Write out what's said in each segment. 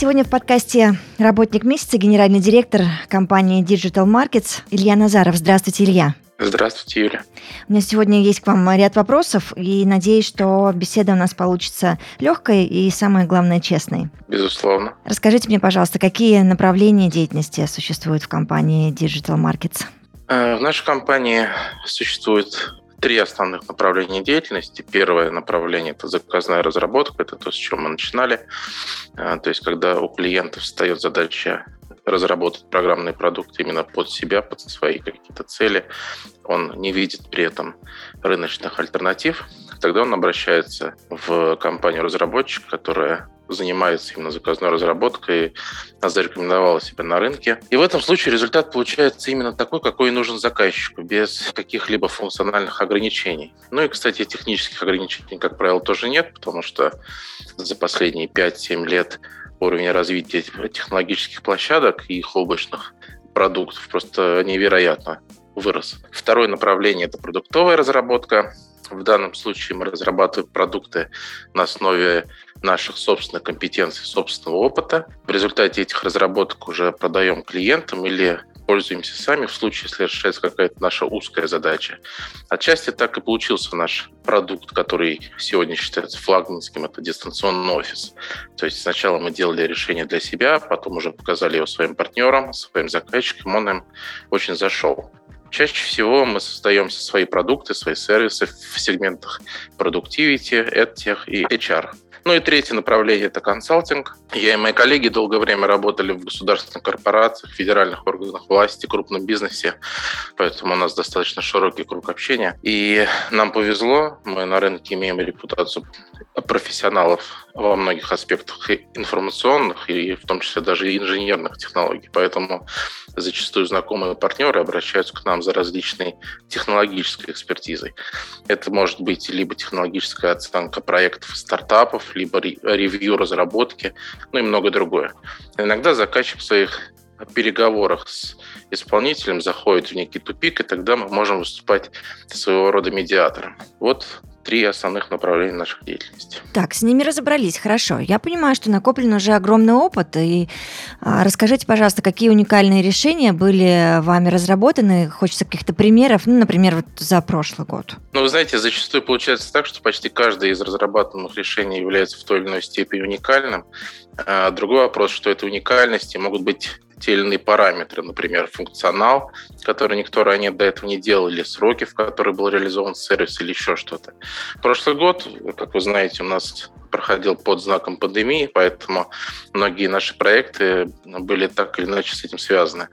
Сегодня в подкасте «Работник месяца» генеральный директор компании Digital Markets Илья Назаров. Здравствуйте, Илья. Здравствуйте, Юля. У меня сегодня есть к вам ряд вопросов, и надеюсь, что беседа у нас получится легкой и, самое главное, честной. Безусловно. Расскажите мне, пожалуйста, какие направления деятельности существуют в компании Digital Markets? Э, В нашей компании существует три основных направления деятельности. Первое направление – это заказная разработка, это то, с чем мы начинали. Э, То есть, когда у клиента встает задача разработать программный продукт именно под себя, под свои какие-то цели, он не видит при этом рыночных альтернатив, тогда он обращается в компанию-разработчик, которая занимается именно заказной разработкой, зарекомендовала себя на рынке. И в этом случае результат получается именно такой, какой нужен заказчику, без каких-либо функциональных ограничений. Ну и, кстати, технических ограничений, как правило, тоже нет, потому что за последние 5-7 лет уровень развития технологических площадок и их облачных продуктов просто невероятно вырос. Второе направление – это продуктовая разработка. В данном случае мы разрабатываем продукты на основе наших собственных компетенций, собственного опыта. В результате этих разработок уже продаем клиентам или пользуемся сами в случае, если решается какая-то наша узкая задача. Отчасти так и получился наш продукт, который сегодня считается флагманским, это дистанционный офис. То есть сначала мы делали решение для себя, потом уже показали его своим партнерам, своим заказчикам, он им очень зашел. Чаще всего мы создаем свои продукты, свои сервисы в сегментах Productivity, EdTech и HR. Ну и третье направление – это консалтинг. Я и мои коллеги долгое время работали в государственных корпорациях, федеральных органах власти, крупном бизнесе, поэтому у нас достаточно широкий круг общения. И нам повезло, мы на рынке имеем репутацию профессионалов во многих аспектах и информационных, и в том числе даже и инженерных технологий. Поэтому зачастую знакомые партнеры обращаются к нам за различной технологической экспертизой. Это может быть либо технологическая оценка проектов стартапов, либо ревью разработки, ну и многое другое. Иногда заказчик в своих переговорах с исполнителем заходит в некий тупик, и тогда мы можем выступать своего рода медиатором. Вот три основных направления нашей деятельности. Так, с ними разобрались, хорошо. Я понимаю, что накоплен уже огромный опыт. И а, расскажите, пожалуйста, какие уникальные решения были вами разработаны? Хочется каких-то примеров, ну, например, вот за прошлый год. Ну, вы знаете, зачастую получается так, что почти каждое из разрабатываемых решений является в той или иной степени уникальным. А другой вопрос, что это уникальности могут быть те или иные параметры, например, функционал, который никто ранее до этого не делал, или сроки, в которые был реализован сервис, или еще что-то. Прошлый год, как вы знаете, у нас проходил под знаком пандемии, поэтому многие наши проекты были так или иначе с этим связаны.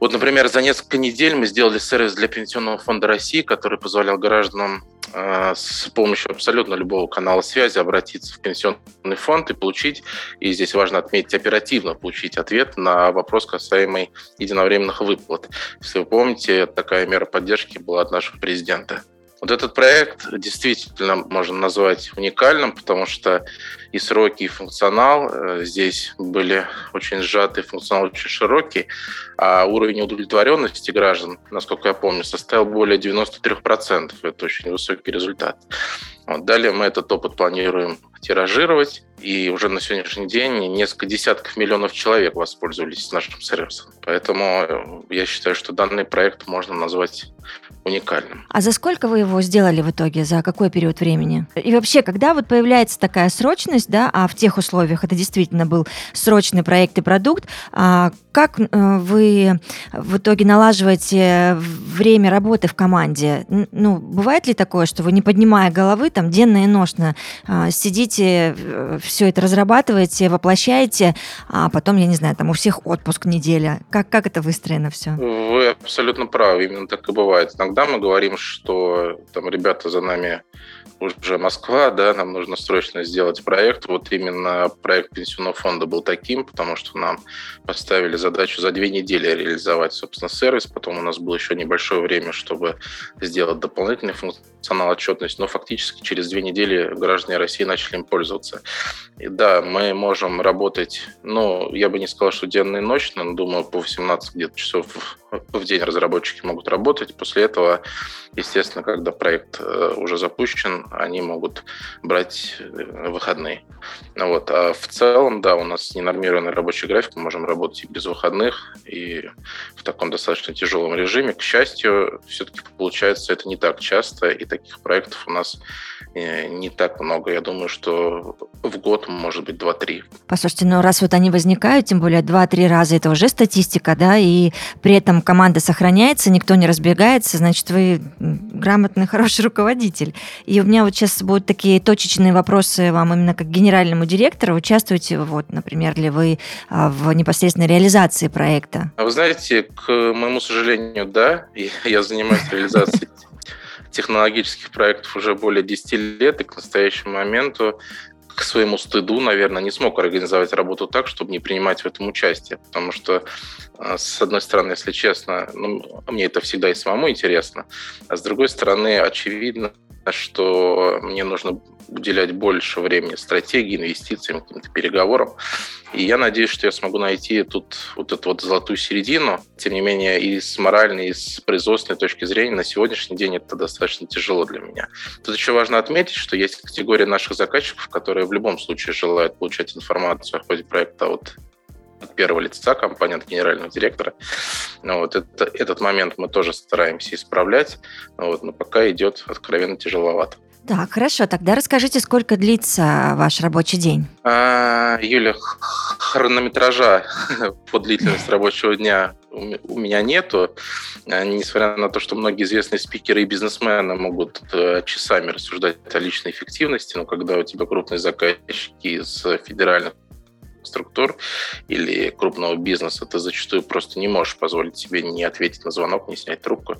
Вот, например, за несколько недель мы сделали сервис для Пенсионного фонда России, который позволял гражданам с помощью абсолютно любого канала связи обратиться в Пенсионный фонд и получить, и здесь важно отметить, оперативно получить ответ на вопрос, касаемый единовременных выплат. Если вы помните, такая мера поддержки была от нашего президента. Вот этот проект действительно можно назвать уникальным, потому что и сроки, и функционал э, здесь были очень сжаты, функционал очень широкий, а уровень удовлетворенности граждан, насколько я помню, составил более 93%. Это очень высокий результат. Вот. Далее мы этот опыт планируем тиражировать, и уже на сегодняшний день несколько десятков миллионов человек воспользовались нашим сервисом. Поэтому э, я считаю, что данный проект можно назвать уникальным. А за сколько вы его сделали в итоге? За какой период времени? И вообще, когда вот появляется такая срочность, да, а в тех условиях это действительно был срочный проект и продукт, а как э, вы в итоге налаживаете время работы в команде? Ну, бывает ли такое, что вы, не поднимая головы, там, денно и ношно а, сидите, э, все это разрабатываете, воплощаете, а потом, я не знаю, там у всех отпуск неделя. Как, как это выстроено все? Вы абсолютно правы, именно так и бывает. Иногда мы говорим, что там ребята за нами уже Москва, да, нам нужно срочно сделать проект. Вот именно проект пенсионного фонда был таким, потому что нам поставили задачу за две недели реализовать, собственно, сервис. Потом у нас было еще небольшое время, чтобы сделать дополнительный функционал отчетности. Но фактически через две недели граждане России начали им пользоваться. И да, мы можем работать, ну, я бы не сказал, что денно и ночно, но думаю, по 18 где-то часов в день разработчики могут работать. После этого, естественно, когда проект э, уже запущен, они могут брать э, выходные. Вот. А в целом, да, у нас ненормированный рабочий график, мы можем работать и без выходных, и в таком достаточно тяжелом режиме. К счастью, все-таки получается это не так часто, и таких проектов у нас э, не так много. Я думаю, что в год может быть 2-3. Послушайте, ну раз вот они возникают, тем более 2-3 раза, это уже статистика, да, и при этом команда сохраняется, никто не разбегается, значит, вы грамотный, хороший руководитель. И у меня вот сейчас будут такие точечные вопросы вам именно как генеральному директору. Участвуете, вот, например, ли вы а, в непосредственной реализации проекта? А вы знаете, к моему сожалению, да. Я занимаюсь реализацией технологических проектов уже более 10 лет, и к настоящему моменту к своему стыду, наверное, не смог организовать работу так, чтобы не принимать в этом участие. Потому что, а, с одной стороны, если честно, ну, мне это всегда и самому интересно, а с другой стороны, очевидно, что мне нужно уделять больше времени стратегии, инвестициям, каким-то переговорам. И я надеюсь, что я смогу найти тут вот эту вот золотую середину. Тем не менее, и с моральной, и с производственной точки зрения на сегодняшний день это достаточно тяжело для меня. Тут еще важно отметить, что есть категория наших заказчиков, которые в любом случае желают получать информацию о ходе проекта от первого лица компании, от генерального директора. Ну, вот это, этот момент мы тоже стараемся исправлять, вот, но пока идет откровенно тяжеловато. Так, хорошо. Тогда расскажите, сколько длится ваш рабочий день? А, Юля, хронометража по длительности рабочего дня у меня нету, а, несмотря на то, что многие известные спикеры и бизнесмены могут э, часами рассуждать о личной эффективности, но когда у тебя крупные заказчики из федеральных структур или крупного бизнеса, ты зачастую просто не можешь позволить себе не ответить на звонок, не снять трубку.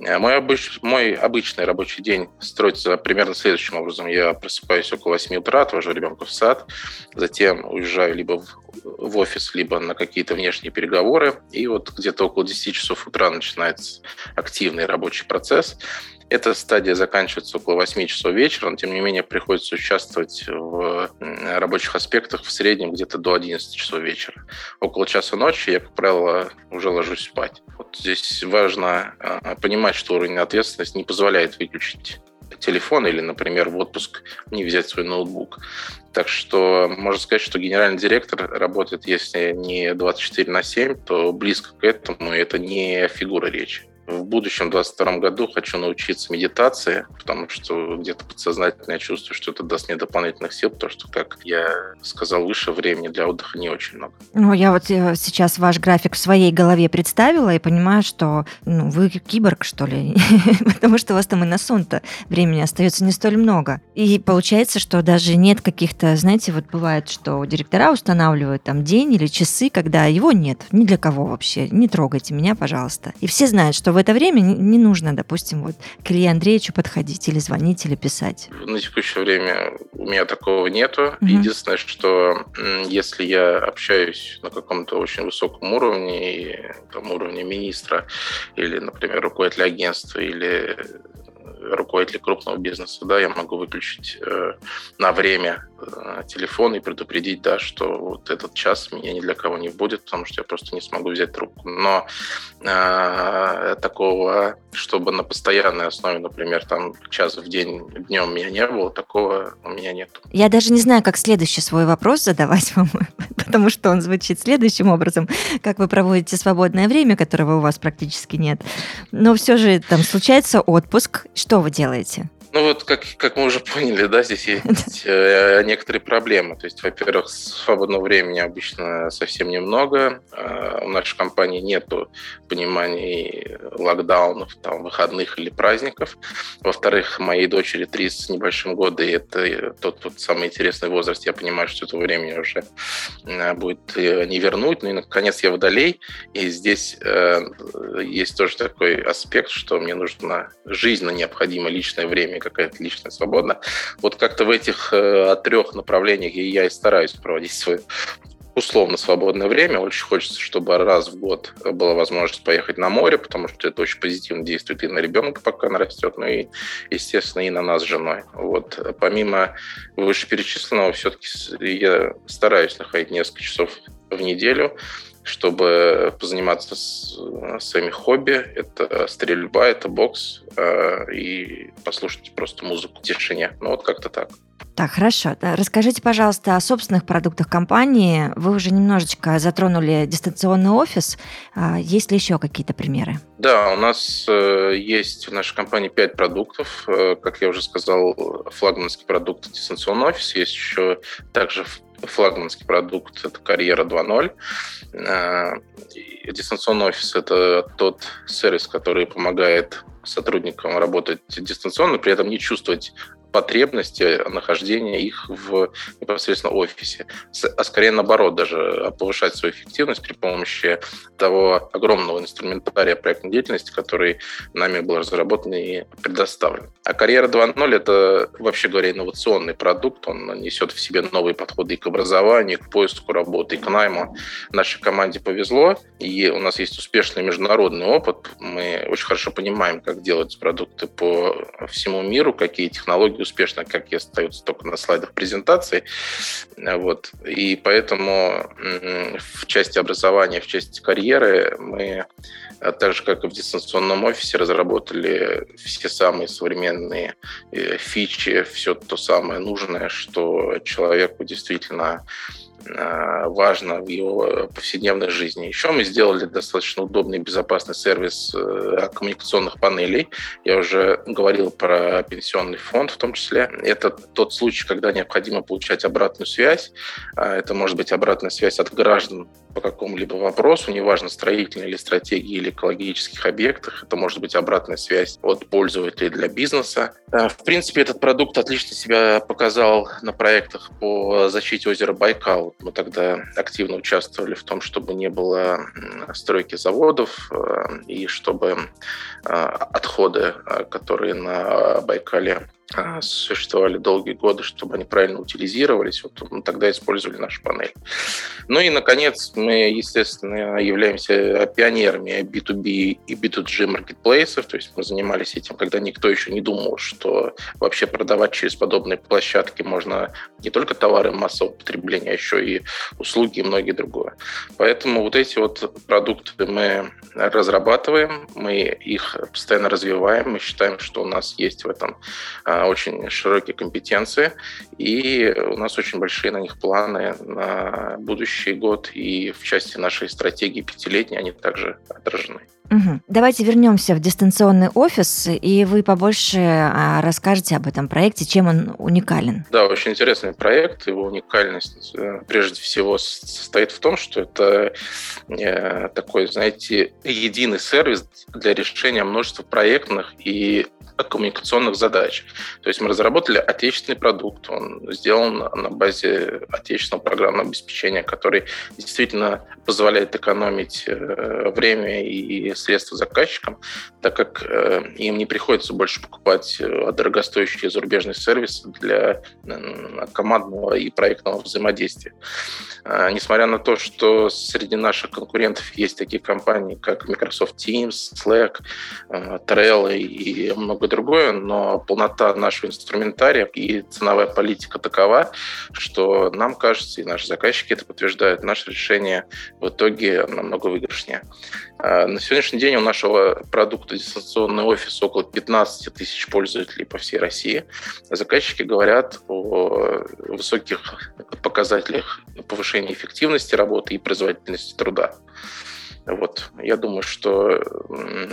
Э, мой, обыч... Мой обычный рабочий день строится примерно следующим образом. Я просыпаюсь около 8 утра, отвожу ребенка в сад, затем уезжаю либо в, в офис, либо на какие-то внешние переговоры, и вот где-то около 10 часов утра начинается активный рабочий процесс. Эта стадия заканчивается около 8 часов вечера, но тем не менее приходится участвовать в рабочих аспектах в среднем где-то до 11 часов вечера. Около часа ночи я, как правило, уже ложусь спать. Вот здесь важно а, понимать, что уровень ответственности не позволяет выключить телефон или, например, в отпуск не взять свой ноутбук. Так что можно сказать, что генеральный директор работает, если не 24 на 7, то близко к этому, и это не фигура речи в будущем, в 2022 году, хочу научиться медитации, потому что где-то подсознательно я чувствую, что это даст мне дополнительных сил, потому что, как я сказал выше, времени для отдыха не очень много. Ну, я вот э, сейчас ваш график в своей голове представила и понимаю, что ну, вы киборг, что ли, потому что у вас там и на сон-то времени остается не столь много. И получается, что даже нет каких-то, знаете, вот бывает, что директора устанавливают там день или часы, когда его нет, ни для кого вообще, не трогайте меня, пожалуйста. И все знают, что в это время не, нужно, допустим, вот к Илье Андреевичу подходить или звонить, или писать? На текущее время у меня такого нету. Угу. Единственное, что если я общаюсь на каком-то очень высоком уровне, там, уровне министра или, например, руководителя агентства или руководитель крупного бизнеса, да, я могу выключить э, на время э, телефон и предупредить, да, что вот этот час меня ни для кого не будет, потому что я просто не смогу взять трубку. Но э, такого, чтобы на постоянной основе, например, там час в день днем меня не было, такого у меня нет. Я даже не знаю, как следующий свой вопрос задавать вам, потому что он звучит следующим образом, как вы проводите свободное время, которого у вас практически нет. Но все же там случается отпуск, что вы делаете? Ну вот, как, как мы уже поняли, да, здесь есть э, некоторые проблемы. То есть, во-первых, свободного времени обычно совсем немного. Э, у нашей компании нет понимания локдаунов, там, выходных или праздников. Во-вторых, моей дочери 30 с небольшим года, и это тот вот самый интересный возраст. Я понимаю, что этого времени уже э, будет не вернуть. Ну и, наконец, я водолей, и здесь э, есть тоже такой аспект, что мне нужно жизненно необходимо личное время какая-то личная свобода. Вот как-то в этих э, трех направлениях я и стараюсь проводить свое условно свободное время. Очень хочется, чтобы раз в год была возможность поехать на море, потому что это очень позитивно действует и на ребенка, пока она растет, ну и, естественно, и на нас с женой. Вот. Помимо вышеперечисленного, все-таки я стараюсь находить несколько часов в неделю чтобы позаниматься с, своими хобби. Это стрельба, это бокс э, и послушать просто музыку в тишине. Ну вот как-то так. Так, хорошо. Расскажите, пожалуйста, о собственных продуктах компании. Вы уже немножечко затронули дистанционный офис. А есть ли еще какие-то примеры? Да, у нас э, есть в нашей компании пять продуктов. Э, как я уже сказал, флагманский продукт дистанционный офис. Есть еще также флагманский продукт – это «Карьера 2.0». Э, дистанционный офис – это тот сервис, который помогает сотрудникам работать дистанционно, при этом не чувствовать потребности нахождения их в непосредственно офисе, а скорее наоборот, даже повышать свою эффективность при помощи того огромного инструментария проектной деятельности, который нами был разработан и предоставлен. А карьера 2.0 – это, вообще говоря, инновационный продукт, он несет в себе новые подходы и к образованию, и к поиску работы, и к найму. Нашей команде повезло, и у нас есть успешный международный опыт. Мы очень хорошо понимаем, как делать продукты по всему миру, какие технологии успешно, как и остаются только на слайдах презентации. Вот. И поэтому в части образования, в части карьеры мы а так же, как и в дистанционном офисе, разработали все самые современные э, фичи, все то самое нужное, что человеку действительно важно в его повседневной жизни. Еще мы сделали достаточно удобный и безопасный сервис э, коммуникационных панелей. Я уже говорил про пенсионный фонд в том числе. Это тот случай, когда необходимо получать обратную связь. А это может быть обратная связь от граждан по какому-либо вопросу, неважно, строительной или стратегии или экологических объектах. Это может быть обратная связь от пользователей для бизнеса. Э, в принципе, этот продукт отлично себя показал на проектах по защите озера Байкал. Мы тогда активно участвовали в том, чтобы не было стройки заводов э, и чтобы э, отходы, которые на Байкале существовали долгие годы, чтобы они правильно утилизировались. Вот мы тогда использовали нашу панель. Ну и, наконец, мы, естественно, являемся пионерами B2B и B2G маркетплейсов, то есть мы занимались этим, когда никто еще не думал, что вообще продавать через подобные площадки можно не только товары массового потребления, а еще и услуги и многие другое. Поэтому вот эти вот продукты мы разрабатываем, мы их постоянно развиваем, мы считаем, что у нас есть в этом а, очень широкие компетенции, и у нас очень большие на них планы на будущий год, и в части нашей стратегии пятилетней они также отражены. Угу. Давайте вернемся в дистанционный офис, и вы побольше а, расскажете об этом проекте, чем он уникален. Да, очень интересный проект. Его уникальность э, прежде всего состоит в том, что это э, такой, знаете, единый сервис для решения множества проектных и коммуникационных задач. То есть мы разработали отечественный продукт, он сделан на базе отечественного программного обеспечения, который действительно позволяет экономить э, время и средства заказчикам, так как э, им не приходится больше покупать э, дорогостоящие зарубежные сервисы для командного и проектного взаимодействия. А, несмотря на то, что среди наших конкурентов есть такие компании, как Microsoft Teams, Slack, Trello и много другое, но полнота нашего инструментария и ценовая политика такова, что нам кажется, и наши заказчики это подтверждают, наше решение в итоге намного выигрышнее. А, на сегодняшний день у нашего продукта дистанционный офис около 15 тысяч пользователей по всей России. Заказчики говорят о высоких показателях повышения эффективности работы и производительности труда. Вот. Я думаю, что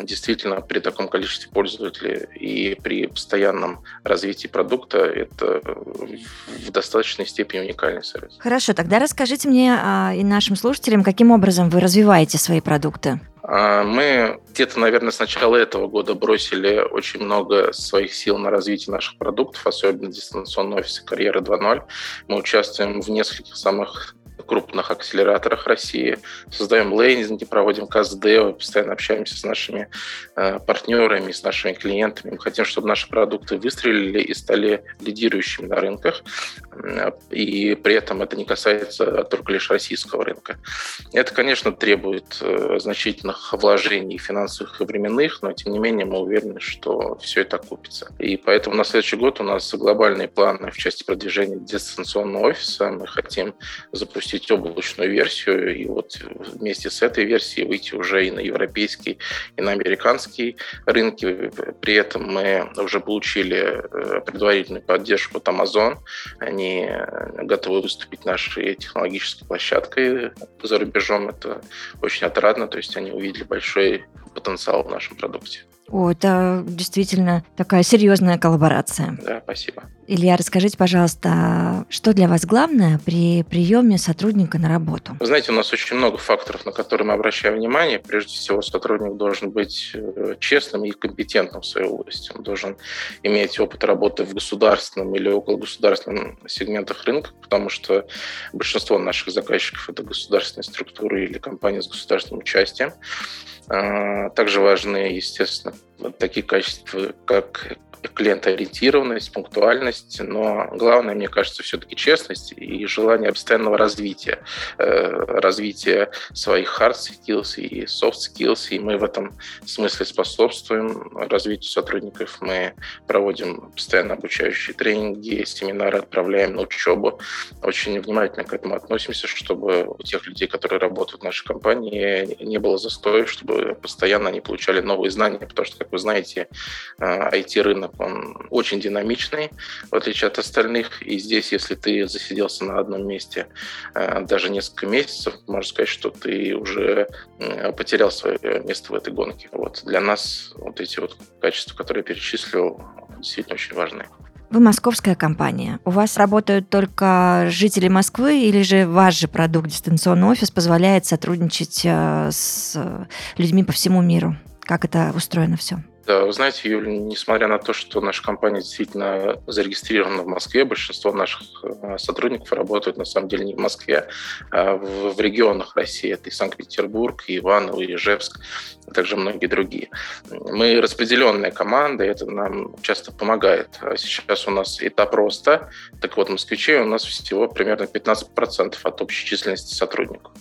действительно при таком количестве пользователей и при постоянном развитии продукта это в достаточной степени уникальный сервис. Хорошо, тогда расскажите мне а, и нашим слушателям, каким образом вы развиваете свои продукты. А, мы где-то, наверное, с начала этого года бросили очень много своих сил на развитие наших продуктов, особенно дистанционного офиса «Карьера 2.0». Мы участвуем в нескольких самых крупных акселераторах России, создаем лендинги, проводим КСД, постоянно общаемся с нашими э, партнерами, с нашими клиентами. Мы хотим, чтобы наши продукты выстрелили и стали лидирующими на рынках. И при этом это не касается только лишь российского рынка. Это, конечно, требует э, значительных вложений финансовых и временных, но тем не менее мы уверены, что все это окупится. И поэтому на следующий год у нас глобальные планы в части продвижения дистанционного офиса. Мы хотим запустить запустить облачную версию, и вот вместе с этой версией выйти уже и на европейский, и на американский рынки. При этом мы уже получили э, предварительную поддержку от Amazon. Они готовы выступить нашей технологической площадкой за рубежом. Это очень отрадно, то есть они увидели большой потенциал в нашем продукте. О, это действительно такая серьезная коллаборация. Да, спасибо. Илья, расскажите, пожалуйста, что для вас главное при приеме сотрудника на работу? Вы знаете, у нас очень много факторов, на которые мы обращаем внимание. Прежде всего, сотрудник должен быть э, честным и компетентным в своей области. Он должен иметь опыт работы в государственном или около государственном сегментах рынка, потому что большинство наших заказчиков – это государственные структуры или компании с государственным участием. А, также важны, естественно, такие качества, как клиентоориентированность, пунктуальность, но главное, мне кажется, все-таки честность и желание постоянного развития, э, развития своих hard skills и soft skills, и мы в этом смысле способствуем развитию сотрудников. Мы проводим постоянно обучающие тренинги, семинары, отправляем на учебу. Очень внимательно к этому относимся, чтобы у тех людей, которые работают в нашей компании, не было застоев, чтобы постоянно они получали новые знания, потому что, как вы знаете, IT-рынок э, он очень динамичный, в отличие от остальных. И здесь, если ты засиделся на одном месте э, даже несколько месяцев, можно сказать, что ты уже потерял свое место в этой гонке. Вот для нас вот эти вот качества, которые я перечислил, действительно очень важны. Вы московская компания. У вас работают только жители Москвы или же ваш же продукт дистанционный офис позволяет сотрудничать э, с людьми по всему миру? Как это устроено все? Да, вы знаете, Юль, несмотря на то, что наша компания действительно зарегистрирована в Москве, большинство наших э, сотрудников работают на самом деле не в Москве, а в, регионах России. Это и Санкт-Петербург, и Иваново, и Ижевск, а также многие другие. Мы распределенная команда, и это нам часто помогает. А сейчас у нас этап роста. Так вот, москвичей у нас всего примерно 15% от общей численности сотрудников.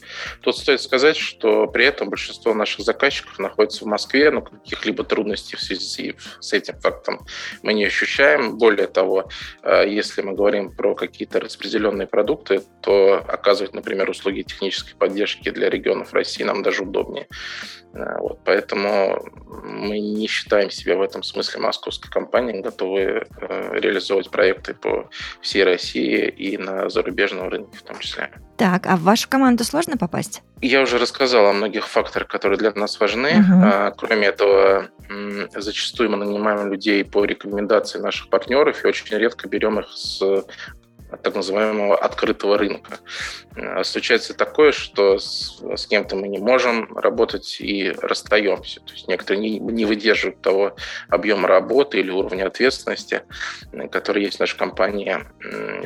Тут стоит сказать, что при этом большинство наших заказчиков находится в Москве, но каких-либо трудностей в связи с этим фактом мы не ощущаем. Более того, э, если мы говорим про какие-то распределенные продукты, то оказывать, например, услуги технической поддержки для регионов России нам даже удобнее. Э, вот, поэтому мы не считаем себя в этом смысле московской компанией, готовы э, реализовать проекты по всей России и на зарубежном рынке в том числе. Так, а в вашу команду сложно попасть? Я уже рассказал о многих факторах, которые для нас важны. Uh-huh. Кроме этого, зачастую мы нанимаем людей по рекомендации наших партнеров и очень редко берем их с так называемого открытого рынка. Э, случается такое, что с, с кем-то мы не можем работать и расстаемся. То есть некоторые не, не выдерживают того объема работы или уровня ответственности, который есть в нашей компании.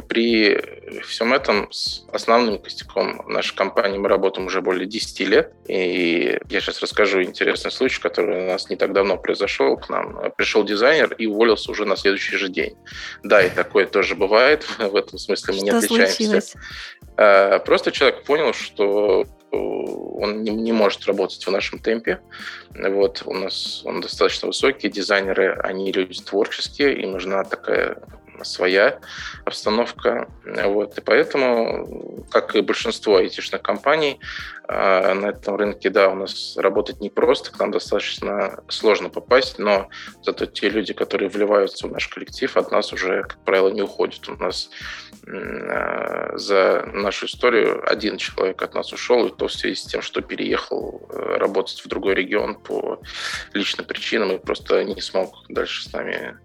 При всем этом с основным костяком нашей компании мы работаем уже более 10 лет. И я сейчас расскажу интересный случай, который у нас не так давно произошел. К нам пришел дизайнер и уволился уже на следующий же день. Да, и такое тоже бывает в этом смысле мы что не отличаемся. Случилось? А, просто человек понял, что он не, не может работать в нашем темпе. Вот, у нас он достаточно высокий, дизайнеры, они люди творческие, им нужна такая своя обстановка. Вот. И поэтому, как и большинство айтишных компаний, а, на этом рынке, да, у нас работать непросто, к нам достаточно сложно попасть, но зато те люди, которые вливаются в наш коллектив, от нас уже, как правило, не уходят. У нас а, за нашу историю один человек от нас ушел, и то в связи с тем, что переехал э, работать в другой регион по личным причинам и просто не смог дальше с нами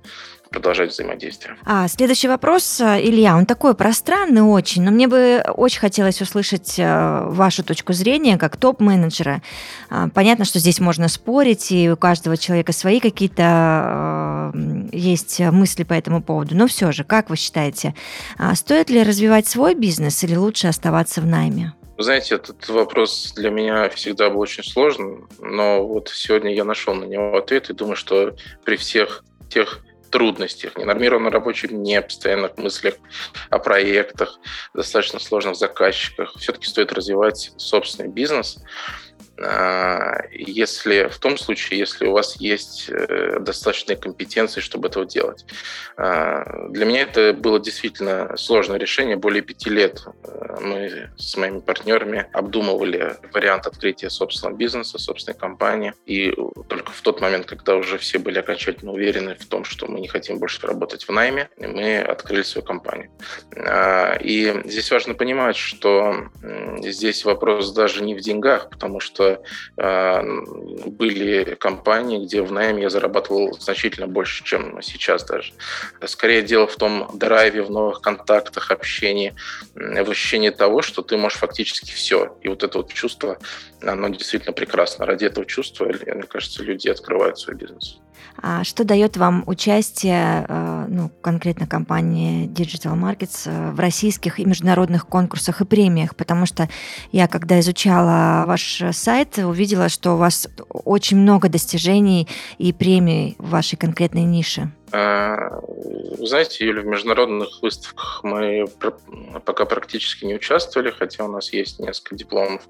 продолжать взаимодействие. А, следующий вопрос, э, Илья, он такой пространный очень, но мне бы очень хотелось услышать э, вашу точку зрения как топ-менеджера. А, понятно, что здесь можно спорить, и у каждого человека свои какие-то э, есть мысли по этому поводу, но все же, как вы считаете, а, стоит ли развивать свой бизнес или лучше оставаться в найме? Вы знаете, этот вопрос для меня всегда был очень сложным, но вот сегодня я нашел на него ответ и думаю, что при всех тех трудностях, ненормированном рабочем дне, постоянных мыслях о проектах, достаточно сложных заказчиках. Все-таки стоит развивать собственный бизнес. А, если в том случае, если у вас есть э, достаточные компетенции, чтобы этого делать. А, для меня это было действительно сложное решение. Более пяти лет э, мы с моими партнерами обдумывали вариант открытия собственного бизнеса, собственной компании. И только в тот момент, когда уже все были окончательно уверены в том, что мы не хотим больше работать в найме, мы открыли свою компанию. А, и здесь важно понимать, что здесь вопрос даже не в деньгах, потому что э, были компании, где в найме я зарабатывал значительно больше, чем сейчас даже. Скорее дело в том драйве, в новых контактах, общении, в ощущении того, что ты можешь фактически все. И вот это вот чувство, оно действительно прекрасно. Ради этого чувства, мне кажется, люди открывают свой бизнес. А что дает вам участие, э, ну, конкретно компании Digital Markets э, в российских и международных конкурсах и премиях? Потому что я, когда изучала ваш сайт, увидела, что у вас очень много достижений и премий в вашей конкретной нише. А, знаете, Юля, в международных выставках мы пока практически не участвовали, хотя у нас есть несколько дипломов.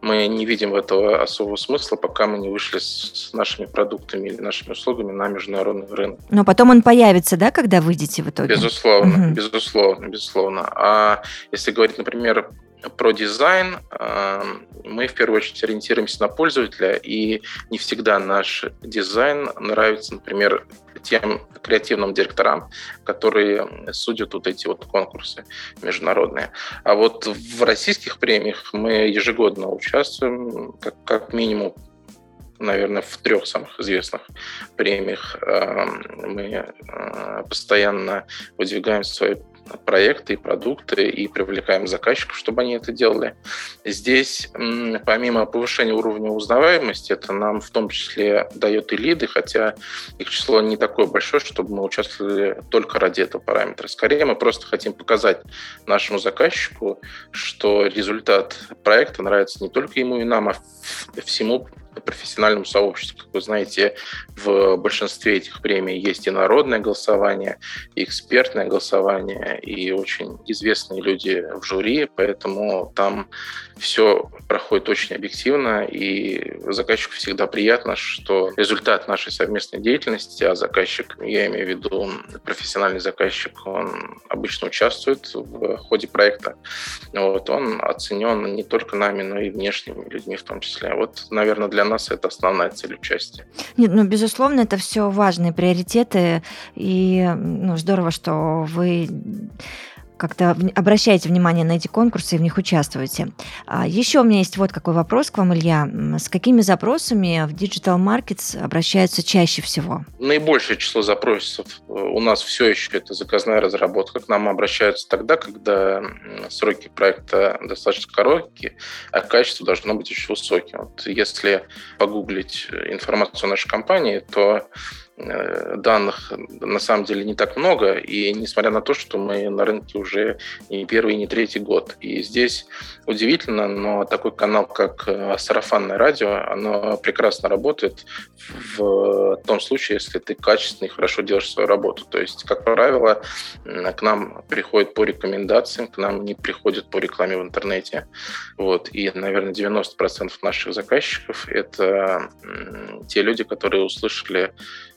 Мы не видим этого особого смысла, пока мы не вышли с нашими продуктами или нашими услугами на международный рынок. Но потом он появится, да, когда выйдете в итоге? Безусловно, угу. безусловно, безусловно. А если говорить, например, про дизайн, эм, мы в первую очередь ориентируемся на пользователя, и не всегда наш дизайн нравится, например, тем креативным директорам, которые судят вот эти вот конкурсы международные. А вот в российских премиях мы ежегодно участвуем, как, как минимум наверное, в трех самых известных премиях эм, мы э, постоянно выдвигаем свои проекты и продукты и привлекаем заказчиков, чтобы они это делали. Здесь, помимо повышения уровня узнаваемости, это нам в том числе дает и лиды, хотя их число не такое большое, чтобы мы участвовали только ради этого параметра. Скорее, мы просто хотим показать нашему заказчику, что результат проекта нравится не только ему и нам, а всему профессиональному сообществу. Как вы знаете, в большинстве этих премий есть и народное голосование, и экспертное голосование, и очень известные люди в жюри, поэтому там все проходит очень объективно, и заказчику всегда приятно, что результат нашей совместной деятельности, а заказчик, я имею в виду профессиональный заказчик, он обычно участвует в ходе проекта, вот, он оценен не только нами, но и внешними людьми в том числе. Вот, наверное, для нас это основная цель участия. Нет, ну, безусловно, это все важные приоритеты, и ну, здорово, что вы как-то обращаете внимание на эти конкурсы и в них участвуете. А еще у меня есть вот какой вопрос к вам, Илья. С какими запросами в Digital Markets обращаются чаще всего? Наибольшее число запросов э, у нас все еще это заказная разработка. К нам обращаются тогда, когда сроки проекта достаточно короткие, а качество должно быть очень высоким. Вот если погуглить э, информацию о нашей компании, то данных на самом деле не так много, и несмотря на то, что мы на рынке уже не первый, не третий год. И здесь удивительно, но такой канал, как э, сарафанное радио, оно прекрасно работает в том случае, если ты качественно и хорошо делаешь свою работу. То есть, как правило, к нам приходят по рекомендациям, к нам не приходят по рекламе в интернете. Вот. И, наверное, 90% наших заказчиков — это те люди, которые услышали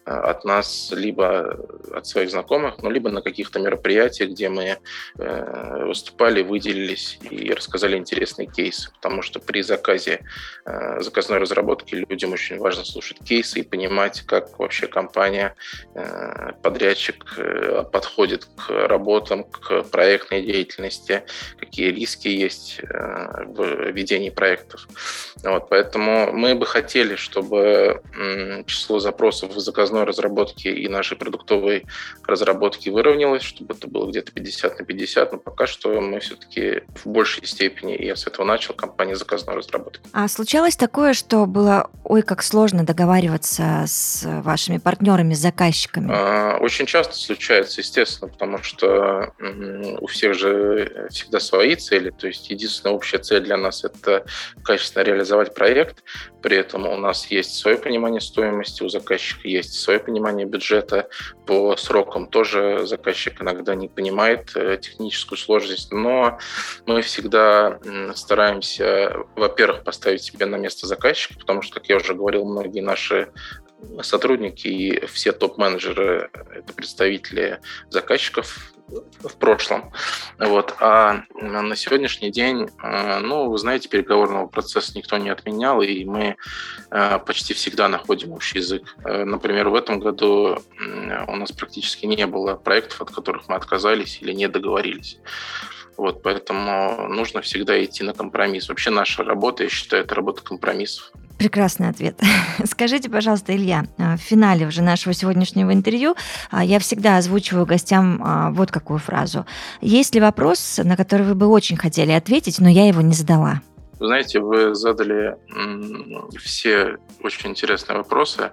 от нас либо от своих знакомых, ну, либо на каких-то мероприятиях, где мы выступали, выделились и рассказали интересные кейсы. Потому что при заказе заказной разработки людям очень важно слушать кейсы и понимать, как вообще компания, подрядчик подходит к работам, к проектной деятельности, какие риски есть в ведении проектов. Вот, поэтому мы бы хотели, чтобы число запросов в заказной разработке и нашей продуктовой разработки выровнялось, чтобы это было где-то 50 на 50, но пока что мы все-таки в большей степени, я с этого начал, компания заказной разработки. А случалось такое, что было, ой, как сложно договариваться с вашими партнерами, с заказчиками? А, очень часто случается, естественно, потому что у всех же всегда свои цели, то есть единственная общая цель для нас – это качественно реализовать проект, при этом у нас есть свое понимание стоимости, у заказчика есть свое понимание бюджета. По срокам тоже заказчик иногда не понимает э, техническую сложность, но мы всегда стараемся, во-первых, поставить себя на место заказчика, потому что, как я уже говорил, многие наши сотрудники и все топ-менеджеры – это представители заказчиков в прошлом. Вот. А на сегодняшний день, э, ну, вы знаете, переговорного процесса никто не отменял, и мы э, почти всегда находим общий язык. Э, например, в этом году у нас практически не было проектов, от которых мы отказались или не договорились. Вот, поэтому нужно всегда идти на компромисс. Вообще наша работа, я считаю, это работа компромиссов. Прекрасный ответ. Скажите, пожалуйста, Илья, а, в финале уже нашего сегодняшнего интервью а, я всегда озвучиваю гостям а, вот какую фразу. Есть ли вопрос, на который вы бы очень хотели ответить, но я его не задала? Знаете, вы задали все очень интересные вопросы,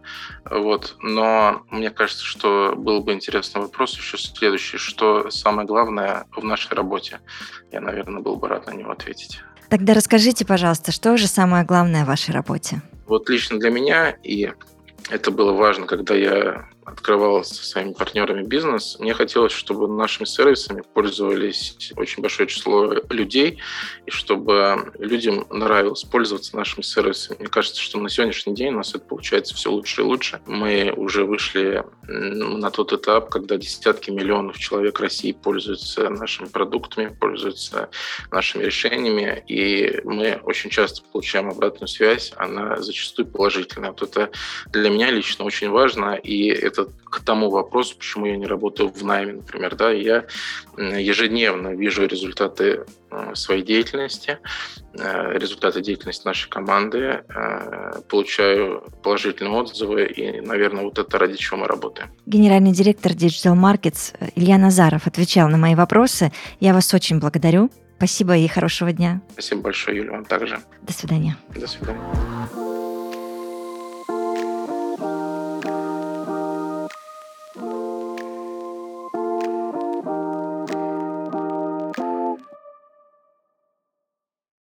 вот, но мне кажется, что был бы интересный вопрос еще следующий, что самое главное в нашей работе. Я, наверное, был бы рад на него ответить. Тогда расскажите, пожалуйста, что же самое главное в вашей работе? Вот лично для меня, и это было важно, когда я открывал со своими партнерами бизнес, мне хотелось, чтобы нашими сервисами пользовались очень большое число людей, и чтобы людям нравилось пользоваться нашими сервисами. Мне кажется, что на сегодняшний день у нас это получается все лучше и лучше. Мы уже вышли на тот этап, когда десятки миллионов человек России пользуются нашими продуктами, пользуются нашими решениями, и мы очень часто получаем обратную связь, она зачастую положительная. Вот это для меня лично очень важно, и это к тому вопросу, почему я не работаю в найме, например, да, я ежедневно вижу результаты э, своей деятельности, э, результаты деятельности нашей команды, э, получаю положительные отзывы, и, наверное, вот это ради чего мы работаем. Генеральный директор Digital Markets Илья Назаров отвечал на мои вопросы. Я вас очень благодарю. Спасибо и хорошего дня. Спасибо большое, Юля, вам также. До свидания. До свидания.